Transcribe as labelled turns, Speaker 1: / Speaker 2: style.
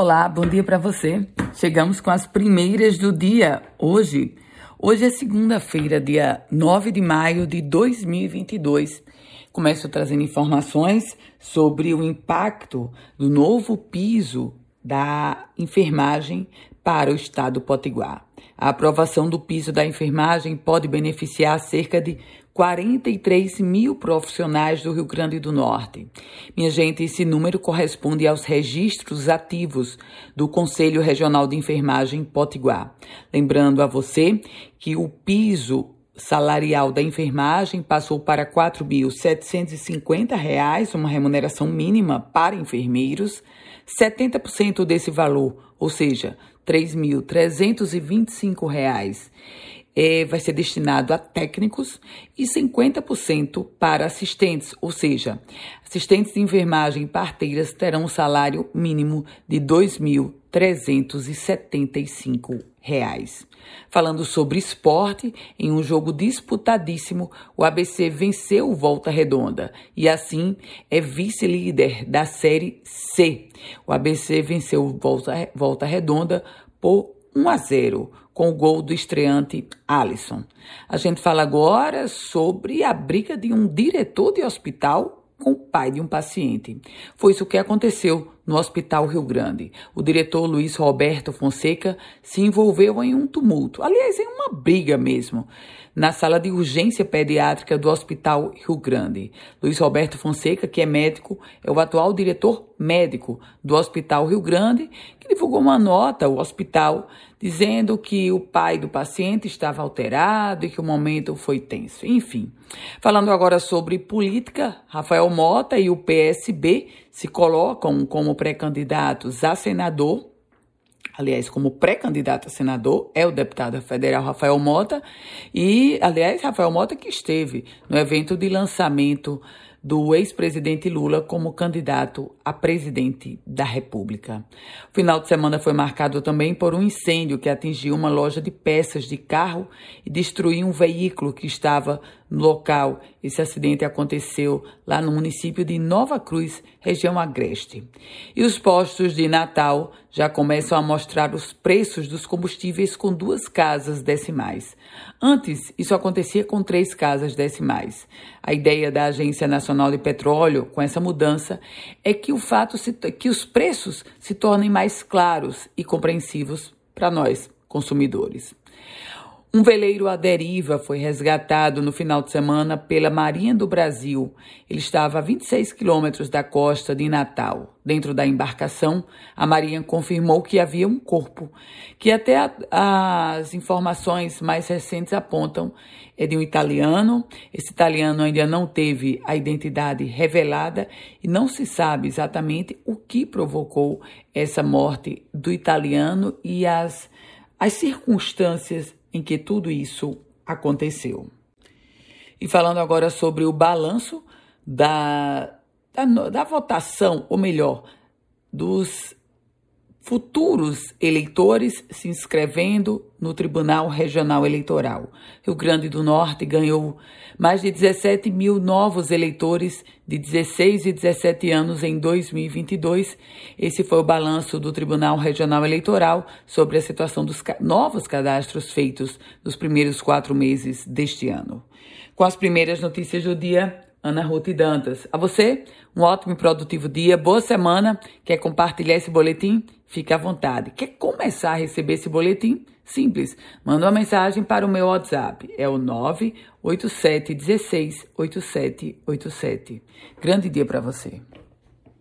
Speaker 1: Olá, bom dia para você. Chegamos com as primeiras do dia hoje. Hoje é segunda-feira, dia 9 de maio de 2022. Começo trazendo informações sobre o impacto do novo piso da enfermagem para o estado potiguar. A aprovação do piso da enfermagem pode beneficiar cerca de 43 mil profissionais do Rio Grande do Norte. Minha gente, esse número corresponde aos registros ativos do Conselho Regional de Enfermagem Potiguar. Lembrando a você que o piso salarial da enfermagem passou para R$ 4.750, uma remuneração mínima para enfermeiros. 70% desse valor, ou seja, R$ 3.325 é, vai ser destinado a técnicos e 50% para assistentes, ou seja, assistentes de enfermagem e parteiras terão um salário mínimo de R$ 2.375. Falando sobre esporte, em um jogo disputadíssimo, o ABC venceu o Volta Redonda e assim é vice-líder da Série C. O ABC venceu o Volta, Volta Redonda por 1 a 0 com o gol do estreante Alisson. A gente fala agora sobre a briga de um diretor de hospital com o pai de um paciente. Foi isso que aconteceu no Hospital Rio Grande. O diretor Luiz Roberto Fonseca se envolveu em um tumulto, aliás, em uma briga mesmo, na sala de urgência pediátrica do Hospital Rio Grande. Luiz Roberto Fonseca, que é médico, é o atual diretor médico do Hospital Rio Grande, que divulgou uma nota ao hospital dizendo que o pai do paciente estava alterado e que o momento foi tenso. Enfim, falando agora sobre política, Rafael Mota e o PSB se colocam como pré-candidatos a senador. Aliás, como pré-candidato a senador é o deputado federal Rafael Mota e, aliás, Rafael Mota que esteve no evento de lançamento do ex-presidente Lula como candidato a presidente da República. O final de semana foi marcado também por um incêndio que atingiu uma loja de peças de carro e destruiu um veículo que estava no local. Esse acidente aconteceu lá no município de Nova Cruz, região agreste. E os postos de Natal já começam a mostrar os preços dos combustíveis com duas casas decimais. Antes, isso acontecia com três casas decimais. A ideia da Agência Nacional de Petróleo, com essa mudança, é que o fato se, que os preços se tornem mais claros e compreensivos para nós, consumidores. Um veleiro à deriva foi resgatado no final de semana pela Marinha do Brasil. Ele estava a 26 quilômetros da costa de Natal. Dentro da embarcação, a Marinha confirmou que havia um corpo, que até a, as informações mais recentes apontam é de um italiano. Esse italiano ainda não teve a identidade revelada e não se sabe exatamente o que provocou essa morte do italiano e as, as circunstâncias em que tudo isso aconteceu. E falando agora sobre o balanço da, da, da votação, ou melhor, dos futuros eleitores se inscrevendo no Tribunal Regional Eleitoral. Rio Grande do Norte ganhou mais de 17 mil novos eleitores de 16 e 17 anos em 2022. Esse foi o balanço do Tribunal Regional Eleitoral sobre a situação dos novos cadastros feitos nos primeiros quatro meses deste ano. Com as primeiras notícias do dia, Ana Ruth Dantas. A você, um ótimo e produtivo dia, boa semana. Quer compartilhar esse boletim? Fique à vontade. Quer começar a receber esse boletim? Simples. Manda uma mensagem para o meu WhatsApp. É o 987 16 8787. Grande dia para você.